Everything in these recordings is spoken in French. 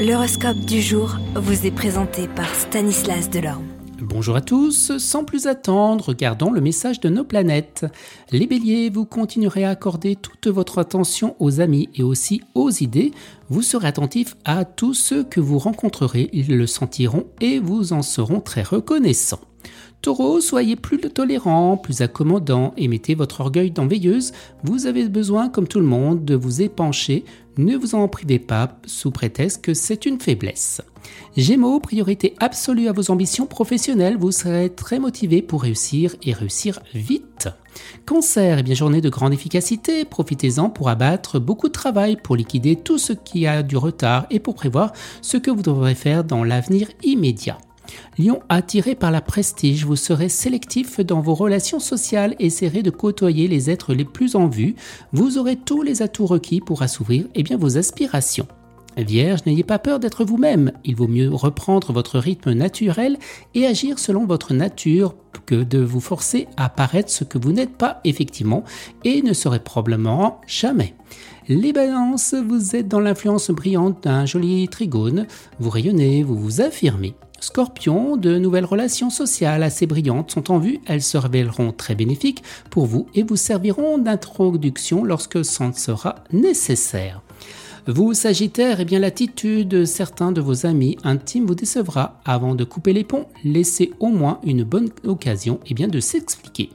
L'horoscope du jour vous est présenté par Stanislas Delorme. Bonjour à tous, sans plus attendre, regardons le message de nos planètes. Les béliers, vous continuerez à accorder toute votre attention aux amis et aussi aux idées. Vous serez attentif à tous ceux que vous rencontrerez, ils le sentiront et vous en seront très reconnaissants. Taureau, soyez plus tolérant, plus accommodant et mettez votre orgueil dans veilleuse. Vous avez besoin, comme tout le monde, de vous épancher. Ne vous en privez pas sous prétexte que c'est une faiblesse. Gémeaux, priorité absolue à vos ambitions professionnelles. Vous serez très motivé pour réussir et réussir vite. Cancer, eh bien journée de grande efficacité. Profitez-en pour abattre beaucoup de travail, pour liquider tout ce qui a du retard et pour prévoir ce que vous devrez faire dans l'avenir immédiat. Lion, attiré par la prestige, vous serez sélectif dans vos relations sociales, essaierez de côtoyer les êtres les plus en vue, vous aurez tous les atouts requis pour assouvir eh bien, vos aspirations. Vierge, n'ayez pas peur d'être vous-même, il vaut mieux reprendre votre rythme naturel et agir selon votre nature que de vous forcer à paraître ce que vous n'êtes pas effectivement et ne serez probablement jamais. Les balances, vous êtes dans l'influence brillante d'un joli trigone, vous rayonnez, vous vous affirmez. Scorpion, de nouvelles relations sociales assez brillantes sont en vue, elles se révéleront très bénéfiques pour vous et vous serviront d'introduction lorsque ça sera nécessaire. Vous, Sagittaire, eh bien l'attitude de certains de vos amis intimes vous décevra. Avant de couper les ponts, laissez au moins une bonne occasion eh bien, de s'expliquer.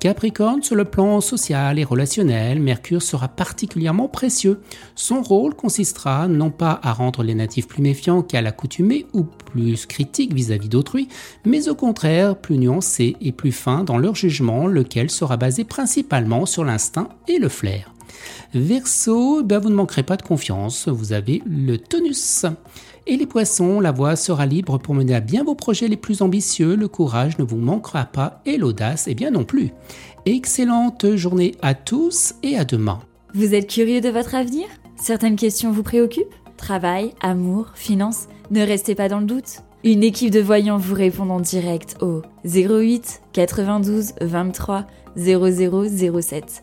Capricorne, sur le plan social et relationnel, Mercure sera particulièrement précieux. Son rôle consistera non pas à rendre les natifs plus méfiants qu'à l'accoutumée ou plus critiques vis-à-vis d'autrui, mais au contraire plus nuancés et plus fins dans leur jugement, lequel sera basé principalement sur l'instinct et le flair. Verseau, ben vous ne manquerez pas de confiance, vous avez le tonus. Et les poissons, la voie sera libre pour mener à bien vos projets les plus ambitieux, le courage ne vous manquera pas et l'audace, eh bien non plus. Excellente journée à tous et à demain. Vous êtes curieux de votre avenir? Certaines questions vous préoccupent? Travail, amour, finances? Ne restez pas dans le doute. Une équipe de voyants vous répond en direct au 08 92 23 0007.